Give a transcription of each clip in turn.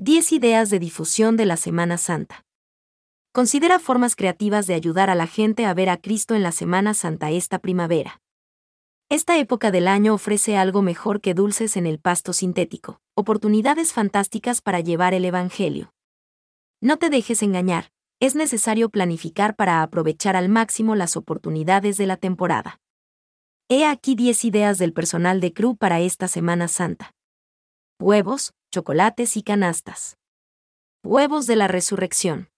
10 ideas de difusión de la Semana Santa. Considera formas creativas de ayudar a la gente a ver a Cristo en la Semana Santa esta primavera. Esta época del año ofrece algo mejor que dulces en el pasto sintético, oportunidades fantásticas para llevar el Evangelio. No te dejes engañar, es necesario planificar para aprovechar al máximo las oportunidades de la temporada. He aquí 10 ideas del personal de Cru para esta Semana Santa. Huevos, chocolates y canastas. Huevos de la resurrección.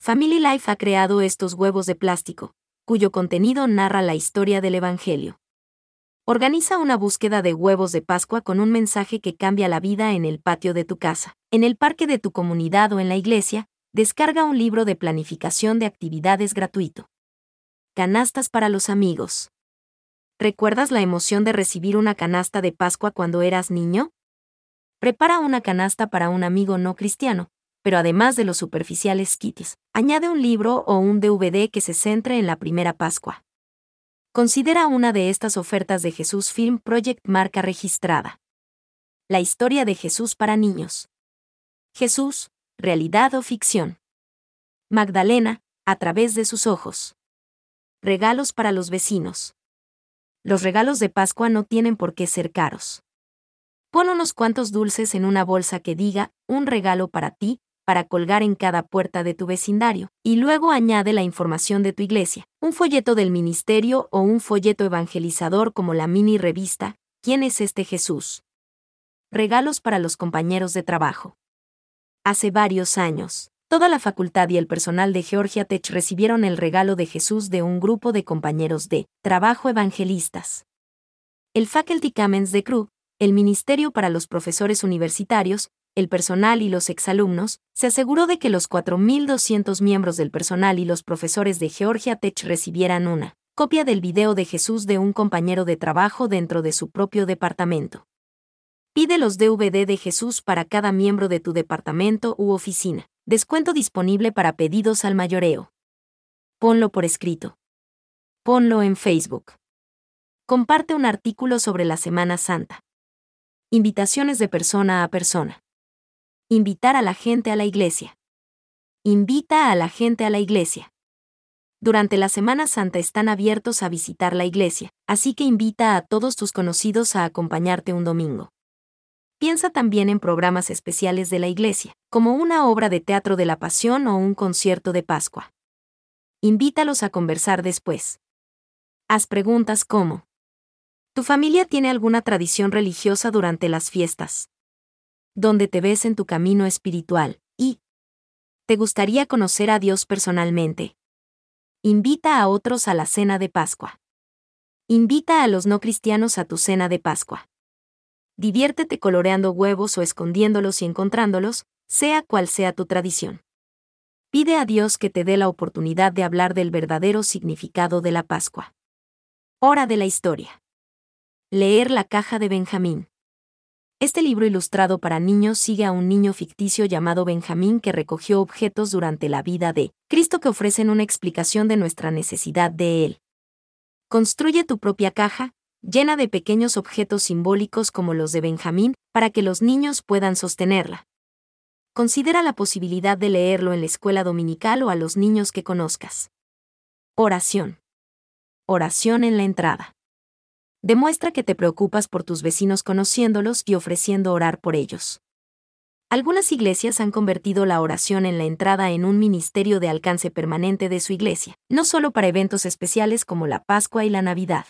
Family Life ha creado estos huevos de plástico, cuyo contenido narra la historia del Evangelio. Organiza una búsqueda de huevos de Pascua con un mensaje que cambia la vida en el patio de tu casa, en el parque de tu comunidad o en la iglesia, Descarga un libro de planificación de actividades gratuito. Canastas para los amigos. ¿Recuerdas la emoción de recibir una canasta de Pascua cuando eras niño? Prepara una canasta para un amigo no cristiano, pero además de los superficiales kits, añade un libro o un DVD que se centre en la primera Pascua. Considera una de estas ofertas de Jesús Film Project marca registrada. La historia de Jesús para niños. Jesús, realidad o ficción. Magdalena, a través de sus ojos. Regalos para los vecinos. Los regalos de Pascua no tienen por qué ser caros. Pon unos cuantos dulces en una bolsa que diga, un regalo para ti, para colgar en cada puerta de tu vecindario, y luego añade la información de tu iglesia, un folleto del ministerio o un folleto evangelizador como la mini revista, ¿Quién es este Jesús? Regalos para los compañeros de trabajo. Hace varios años, toda la facultad y el personal de Georgia Tech recibieron el regalo de Jesús de un grupo de compañeros de trabajo evangelistas. El Faculty Commons de CRU, el Ministerio para los Profesores Universitarios, el personal y los exalumnos, se aseguró de que los 4.200 miembros del personal y los profesores de Georgia Tech recibieran una copia del video de Jesús de un compañero de trabajo dentro de su propio departamento. Pide los DVD de Jesús para cada miembro de tu departamento u oficina. Descuento disponible para pedidos al mayoreo. Ponlo por escrito. Ponlo en Facebook. Comparte un artículo sobre la Semana Santa. Invitaciones de persona a persona. Invitar a la gente a la iglesia. Invita a la gente a la iglesia. Durante la Semana Santa están abiertos a visitar la iglesia, así que invita a todos tus conocidos a acompañarte un domingo. Piensa también en programas especiales de la Iglesia, como una obra de teatro de la Pasión o un concierto de Pascua. Invítalos a conversar después. Haz preguntas como, ¿tu familia tiene alguna tradición religiosa durante las fiestas? ¿Dónde te ves en tu camino espiritual? Y, ¿te gustaría conocer a Dios personalmente? Invita a otros a la cena de Pascua. Invita a los no cristianos a tu cena de Pascua. Diviértete coloreando huevos o escondiéndolos y encontrándolos, sea cual sea tu tradición. Pide a Dios que te dé la oportunidad de hablar del verdadero significado de la Pascua. Hora de la historia. Leer la caja de Benjamín. Este libro ilustrado para niños sigue a un niño ficticio llamado Benjamín que recogió objetos durante la vida de Cristo que ofrecen una explicación de nuestra necesidad de Él. Construye tu propia caja, llena de pequeños objetos simbólicos como los de Benjamín, para que los niños puedan sostenerla. Considera la posibilidad de leerlo en la escuela dominical o a los niños que conozcas. Oración. Oración en la entrada. Demuestra que te preocupas por tus vecinos conociéndolos y ofreciendo orar por ellos. Algunas iglesias han convertido la oración en la entrada en un ministerio de alcance permanente de su iglesia, no solo para eventos especiales como la Pascua y la Navidad.